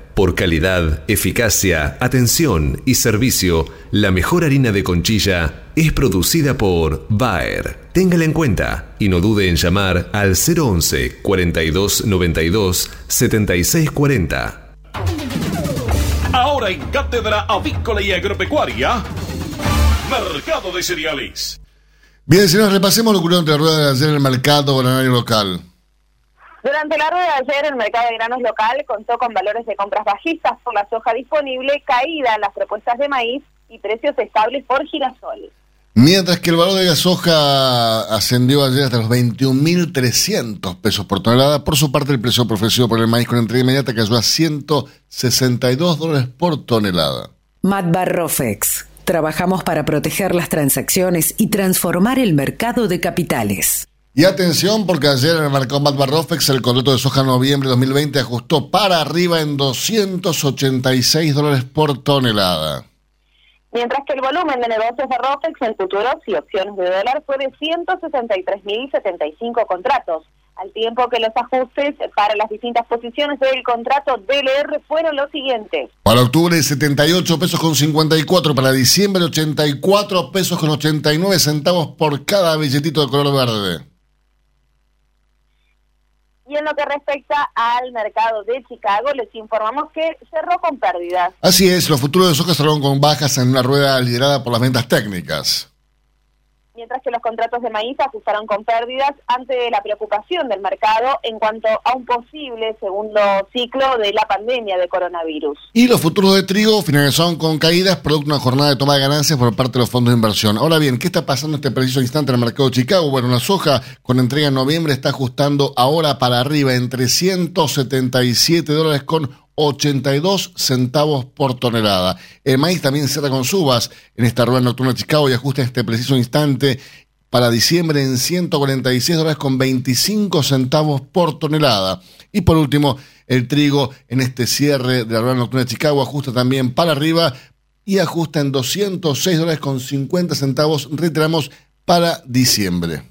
Por calidad, eficacia, atención y servicio, la mejor harina de conchilla es producida por Bayer. Téngala en cuenta y no dude en llamar al 011 42 92 76 40. Ahora en Cátedra Avícola y Agropecuaria, Mercado de Cereales. Bien, señores, repasemos lo que ocurrió entre la rueda de ayer en el mercado granario local. Durante la rueda de ayer, el mercado de granos local contó con valores de compras bajistas por la soja disponible, caída en las propuestas de maíz y precios estables por girasol. Mientras que el valor de la soja ascendió ayer hasta los 21.300 pesos por tonelada, por su parte el precio ofrecido por el maíz con entrega inmediata cayó a 162 dólares por tonelada. Matbar Rofex. Trabajamos para proteger las transacciones y transformar el mercado de capitales. Y atención porque ayer en el mercado Matbar Rofex el contrato de soja noviembre 2020 ajustó para arriba en 286 dólares por tonelada. Mientras que el volumen de negocios de ROPEX en futuros y opciones de dólar fue de 163.075 contratos, al tiempo que los ajustes para las distintas posiciones del contrato DLR fueron los siguientes. Para octubre 78 pesos con 54, para diciembre 84 pesos con 89 centavos por cada billetito de color verde. Y en lo que respecta al mercado de Chicago, les informamos que cerró con pérdidas. Así es, los futuros de soja cerraron con bajas en una rueda liderada por las ventas técnicas. Mientras que los contratos de maíz ajustaron con pérdidas ante la preocupación del mercado en cuanto a un posible segundo ciclo de la pandemia de coronavirus. Y los futuros de trigo finalizaron con caídas producto de una jornada de toma de ganancias por parte de los fondos de inversión. Ahora bien, ¿qué está pasando en este preciso instante en el mercado de Chicago? Bueno, la soja con entrega en noviembre está ajustando ahora para arriba en 377 dólares con 82 centavos por tonelada. El maíz también cierra con subas en esta rueda nocturna de Chicago y ajusta en este preciso instante para diciembre en 146 dólares con 25 centavos por tonelada. Y por último, el trigo en este cierre de la rueda nocturna de Chicago ajusta también para arriba y ajusta en 206 dólares con 50 centavos, reiteramos, para diciembre.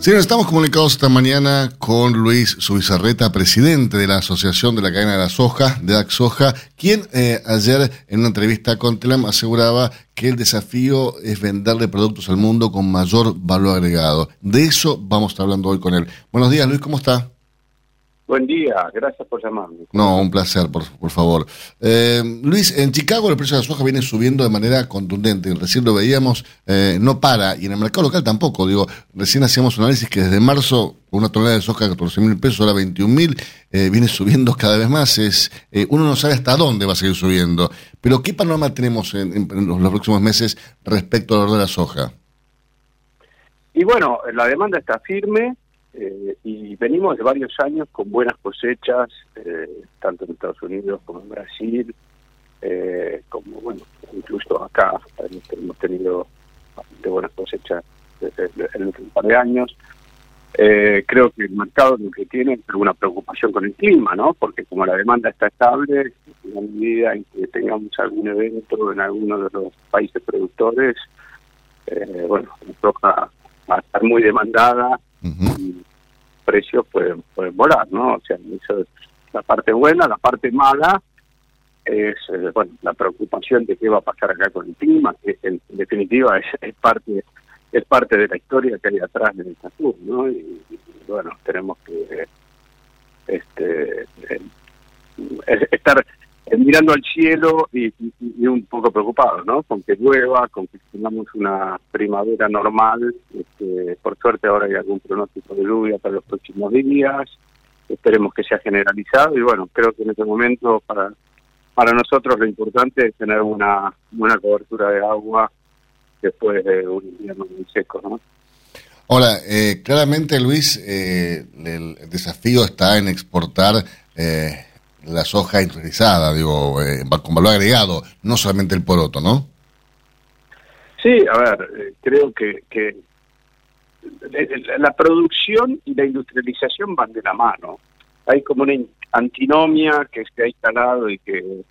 Sí, estamos comunicados esta mañana con Luis Subizarreta, presidente de la Asociación de la Cadena de la Soja, de Soja, quien eh, ayer en una entrevista con Telam aseguraba que el desafío es venderle productos al mundo con mayor valor agregado. De eso vamos a estar hablando hoy con él. Buenos días, Luis, ¿cómo está? Buen día, gracias por llamarme. No, un placer, por, por favor. Eh, Luis, en Chicago el precio de la soja viene subiendo de manera contundente. Recién lo veíamos, eh, no para, y en el mercado local tampoco. Digo, recién hacíamos un análisis que desde marzo una tonelada de soja de 14 mil pesos, ahora 21 mil, eh, viene subiendo cada vez más. Es Uno no sabe hasta dónde va a seguir subiendo. Pero ¿qué panorama tenemos en, los próximos meses respecto al valor de la soja? Y bueno, la demanda está firme eh, y venimos de varios años con buenas cosechas, eh, tanto en Estados Unidos como en Brasil, eh, como bueno, incluso acá hemos tenido bastante buenas cosechas en un par de años. creo que el mercado lo que tiene es alguna preocupación con el clima, ¿no? Porque como la demanda está estable, en la medida en que tengamos algún evento en alguno de los países productores, bueno, soja va a estar muy demandada y precios pueden, pueden volar, ¿no? O sea, eso es la parte buena, la parte mala es eh, bueno la preocupación de qué va a pasar acá con el clima, que en, definitiva es, es, parte es parte de la historia que hay atrás de esta tour, ¿no? Y, bueno, tenemos que este eh, estar mirando al cielo y, un poco preocupado, ¿no? Con que llueva, con que tengamos una primavera normal. Este, por suerte ahora hay algún pronóstico de lluvia para los próximos días. Esperemos que sea generalizado y bueno, creo que en este momento para para nosotros lo importante es tener una buena cobertura de agua después de un invierno muy seco, ¿no? Ahora, eh, claramente Luis, eh, el desafío está en exportar eh, la soja industrializada, digo, eh, con valor agregado, no solamente el poroto, ¿no? Sí, a ver, eh, creo que, que la producción y la industrialización van de la mano. Hay como una antinomia que se ha instalado y que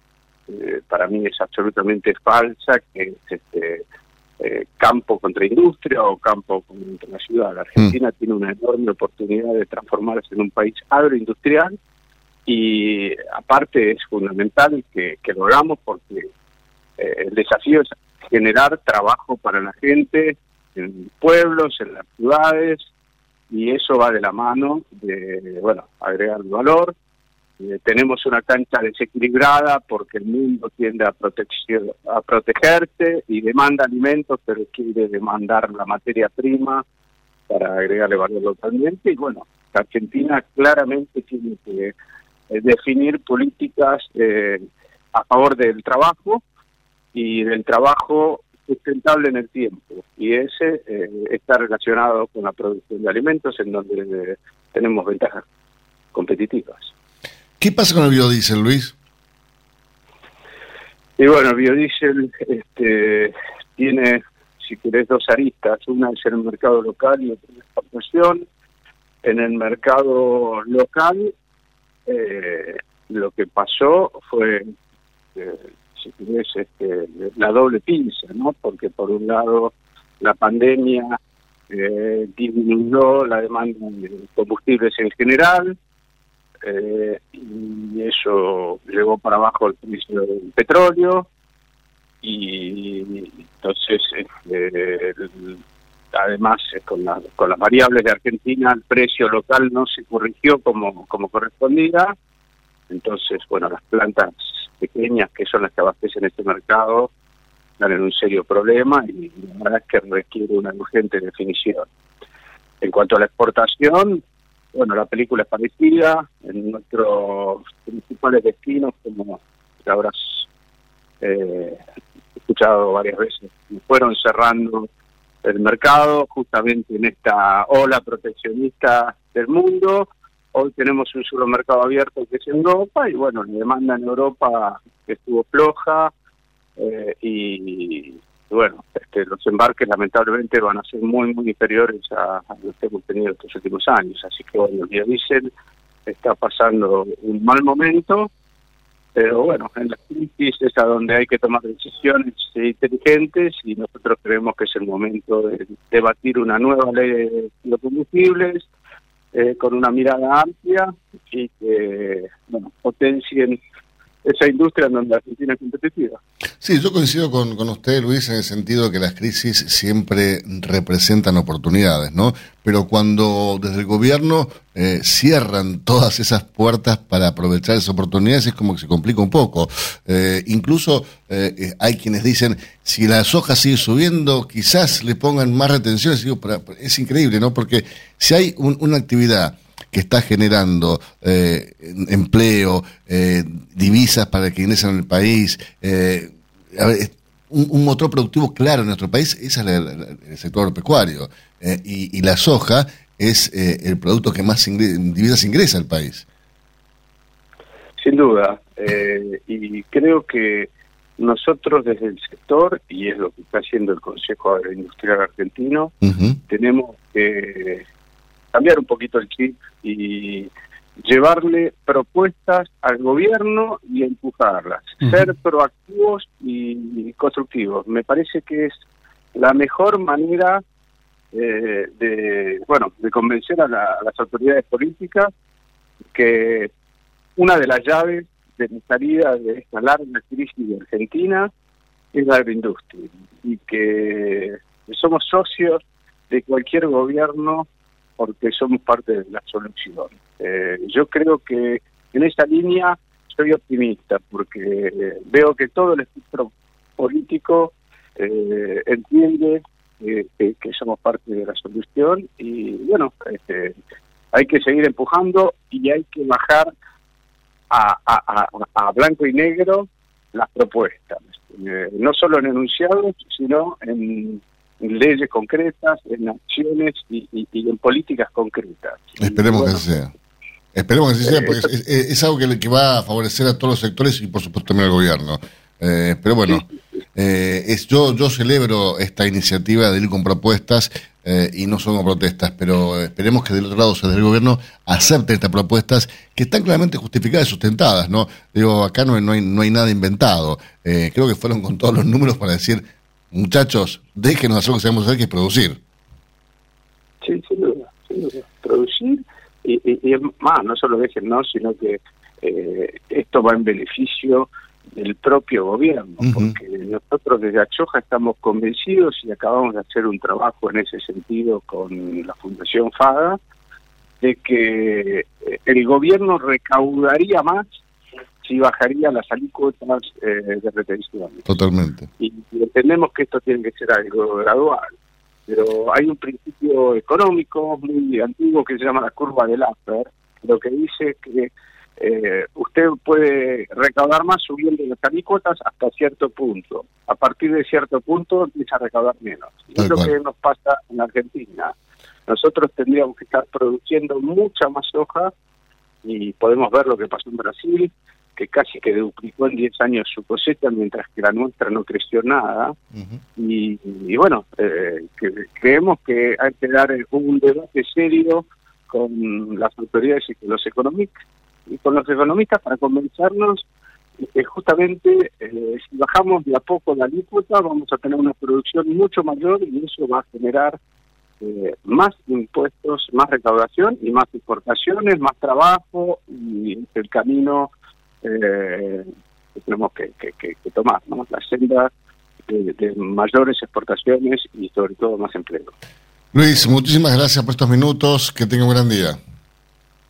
eh, para mí es absolutamente falsa, que es este, campo contra industria o campo contra la ciudad. La Argentina mm. tiene una enorme oportunidad de transformarse en un país agroindustrial y aparte es fundamental que, lo hagamos porque eh, el desafío es generar trabajo para la gente en pueblos, en las ciudades, y eso va de la mano de, bueno, agregar valor. Eh, tenemos una cancha desequilibrada porque el mundo tiende a, protección, a protegerse y demanda alimentos, pero quiere demandar la materia prima para agregarle valor localmente. Y bueno, Argentina claramente tiene que definir políticas eh, a favor del trabajo y del trabajo sustentable en el tiempo. Y ese eh, está relacionado con la producción de alimentos en donde tenemos ventajas competitivas. ¿Qué pasa con el biodiesel, Luis? Y bueno, el biodiesel este, tiene, si querés, dos aristas. Una es el mercado local y otra la exportación. En el mercado local eh, lo que pasó fue, eh, si querés, este, la doble pinza, ¿no? Porque por un lado la pandemia eh, disminuyó la demanda de combustibles en general eh, y eso llevó para abajo el precio del petróleo y entonces este, además eh, con, con las variables de Argentina el precio local no se corrigió como, como correspondía, entonces, bueno, las plantas pequeñas que son las que abastecen este mercado están en un serio problema y la verdad es que requiere una urgente definición. En cuanto a la exportación, bueno, la película es parecida, en nuestros principales destinos, como habrás eh, escuchado varias veces, fueron cerrando el mercado justamente en esta ola proteccionista del mundo. Hoy tenemos un solo mercado abierto que es Europa y bueno, la demanda en Europa estuvo floja eh, y bueno, este, los embarques lamentablemente van a ser muy, muy inferiores a, los que hemos tenido estos últimos años. Así que bueno, el biodiesel está pasando un mal momento, pero bueno, en la crisis es a donde hay que tomar decisiones inteligentes y nosotros creemos que es el momento de debatir una nueva ley de biocombustibles eh, con una mirada amplia y que bueno, potencien esa industria en donde Argentina es competitiva. Sí, yo coincido con, con usted, Luis, en el sentido de que las crisis siempre representan oportunidades, ¿no? Pero cuando desde el gobierno eh, cierran todas esas puertas para aprovechar esas oportunidades, es como que se complica un poco. Eh, incluso eh, hay quienes dicen, si la soja sigue subiendo, quizás le pongan más retenciones. Es increíble, ¿no? Porque si hay un- una actividad que está generando eh, empleo, eh, divisas para que ingresen al país, eh, a ver, es un, un motor productivo claro en nuestro país, ese es la- la- el sector pecuario. Eh, y, y la soja es el producto que más ingre- divisas ingresa al país. Sin duda, eh, y creo que nosotros desde el sector, y es lo que está haciendo el Consejo Agroindustrial Argentino, tenemos que cambiar un poquito el chip y llevarle propuestas al gobierno y empujarlas, ser proactivos y constructivos. Me parece que es la mejor manera eh, de, bueno, de convencer a, la- a las autoridades políticas que una de las llaves de la salida de esta larga crisis de Argentina es la agroindustria y que somos socios de cualquier gobierno porque somos parte de la solución. Eh, yo creo que en esa línea soy optimista porque eh, veo que todo el espectro político eh, entiende eh, que, somos parte de la solución y bueno, este, hay que seguir empujando y hay que bajar a, blanco y negro las propuestas, Eh, no solo en enunciados, sino en leyes concretas, en acciones y, y- y en políticas concretas. Esperemos bueno, que así sea. Esperemos que así sea, porque es, es- es algo que, que va a favorecer a todos los sectores y por supuesto también al gobierno. Eh, pero bueno, eh, es, yo, yo celebro esta iniciativa de ir con propuestas eh, y no solo con protestas, pero esperemos que del otro lado, o sea, desde el gobierno, acepten estas propuestas que están claramente justificadas y sustentadas. ¿no? Digo, acá no, hay- no, hay, no hay nada inventado. Eh, creo que fueron con todos los números para decir, muchachos, déjenos hacer lo que sabemos hacer, que es producir. Sí, sin duda, sin duda. Producir y, y- y es más, no solo dejen, no, sino que eh, esto va en beneficio del propio gobierno, porque nosotros desde Achoja estamos convencidos y acabamos de hacer un trabajo en ese sentido con la Fundación FADA, de que eh, el gobierno recaudaría más si bajaría las alícuotas eh, de retención Totalmente. y y entendemos que esto tiene que ser algo gradual. Pero hay un principio económico muy antiguo que se llama la curva del Laffer, lo que dice que eh, usted puede recaudar más subiendo las alícuotas hasta cierto punto. A partir de cierto punto empieza a recaudar menos. Y es lo que nos pasa en Argentina. Nosotros tendríamos que estar produciendo mucha más soja y podemos ver lo que pasó en Brasil, que casi que duplicó en 10 años su cosecha, mientras que la nuestra no creció nada. Y, y bueno, eh, que, creemos que hay que dar un debate serio con las autoridades y con los economistas y con los economistas para convencernos que justamente eh, si bajamos de a poco la alícuota vamos a tener una producción mucho mayor y eso va a generar eh, más impuestos, más recaudación y más exportaciones, más trabajo y es el camino eh, que tenemos que, que- tomar, ¿no? la senda de, de mayores exportaciones y sobre todo más empleo. Luis, muchísimas gracias por estos minutos. Que tenga un gran día.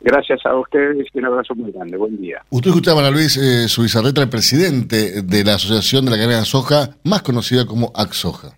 Gracias a ustedes y un abrazo muy grande. Buen día. Usted escuchaba a Luis eh, Subizarreta, el presidente de la Asociación de la Cadena de Soja, más conocida como AXOJA.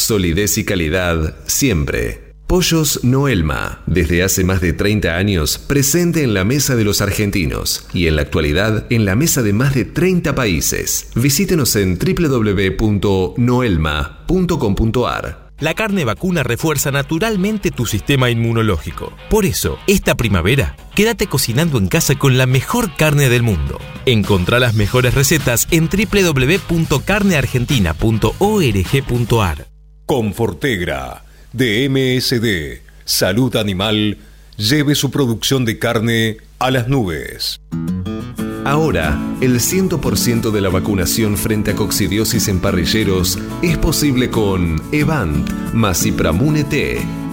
Solidez y calidad siempre. Pollos Noelma, desde hace más de 30 años presente en la mesa de los argentinos y en la actualidad en la mesa de más de 30 países. Visítenos en www.noelma.com.ar. La carne vacuna refuerza naturalmente tu sistema inmunológico. Por eso, esta primavera, quédate cocinando en casa con la mejor carne del mundo. Encontrá las mejores recetas en www.carneargentina.org.ar. Confortegra, de MSD, Salud Animal, lleve su producción de carne a las nubes. Ahora, el 100% de la vacunación frente a coccidiosis en parrilleros es posible con Evant Masipramune T.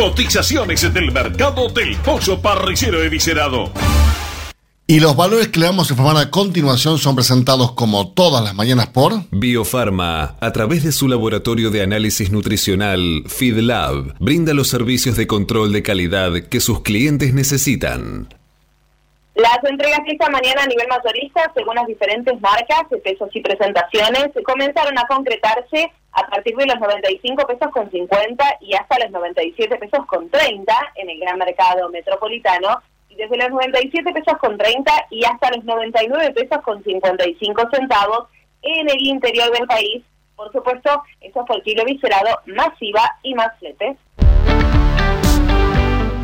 Cotizaciones del mercado del pollo parrillero eviscerado. Y los valores que le vamos a informar a continuación son presentados como todas las mañanas por Biofarma, a través de su laboratorio de análisis nutricional, FeedLab, brinda los servicios de control de calidad que sus clientes necesitan. Las entregas de esta mañana a nivel mayorista, según las diferentes marcas, pesos y presentaciones, comenzaron a concretarse a partir de los 95 pesos con 50 y hasta los 97 pesos con 30 en el gran mercado metropolitano y desde los 97 pesos con 30 y hasta los 99 pesos con 55 centavos en el interior del país. Por supuesto, eso fue el kilo viscerado masiva y más flete.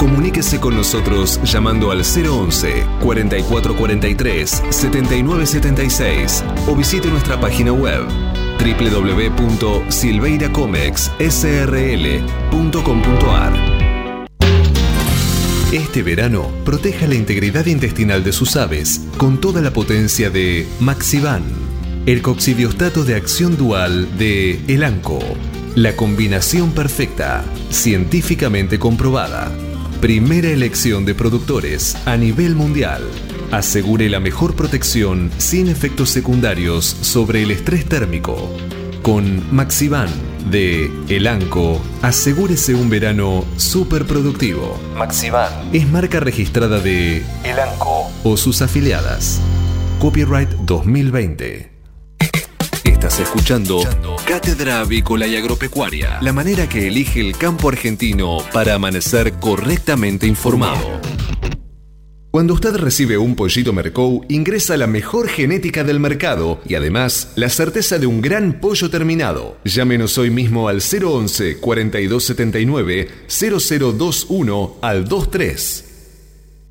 Comuníquese con nosotros llamando al 011 4443 7976 o visite nuestra página web www.silveiracomexsrl.com.ar. Este verano, proteja la integridad intestinal de sus aves con toda la potencia de Maxivan, el coccidiostato de acción dual de Elanco. La combinación perfecta, científicamente comprobada. Primera elección de productores a nivel mundial. Asegure la mejor protección sin efectos secundarios sobre el estrés térmico. Con Maxivan de Elanco, asegúrese un verano súper productivo. Maxivan es marca registrada de Elanco o sus afiliadas. Copyright 2020. Estás escuchando Cátedra Avícola y Agropecuaria, la manera que elige el campo argentino para amanecer correctamente informado. Cuando usted recibe un pollito Mercou, ingresa la mejor genética del mercado y además la certeza de un gran pollo terminado. Llámenos hoy mismo al 011 4279 0021 al 23.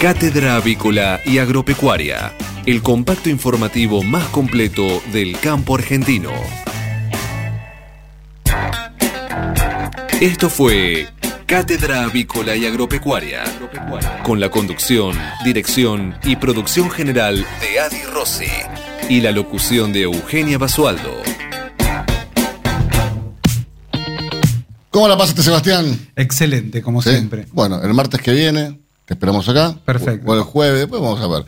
Cátedra Avícola y Agropecuaria, el compacto informativo más completo del campo argentino. Esto fue Cátedra Avícola y Agropecuaria, con la conducción, dirección y producción general de Adi Rossi y la locución de Eugenia Basualdo. ¿Cómo la pasaste, Sebastián? Excelente, como ¿Sí? siempre. Bueno, el martes que viene, te esperamos acá. Perfecto. O el jueves, después vamos a ver.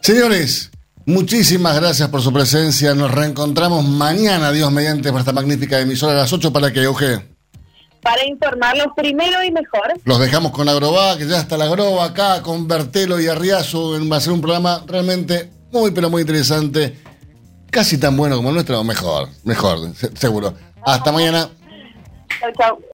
Señores, muchísimas gracias por su presencia. Nos reencontramos mañana, Dios mediante, por esta magnífica emisora a las 8 para que Euge. Para informarlos primero y mejor. Los dejamos con Agroba, que ya está la Agroba acá, con Bertelo y Arriazo. Va a ser un programa realmente muy, pero muy interesante. Casi tan bueno como el nuestro, o mejor, mejor, se- seguro. Hasta mañana. Chau, chau.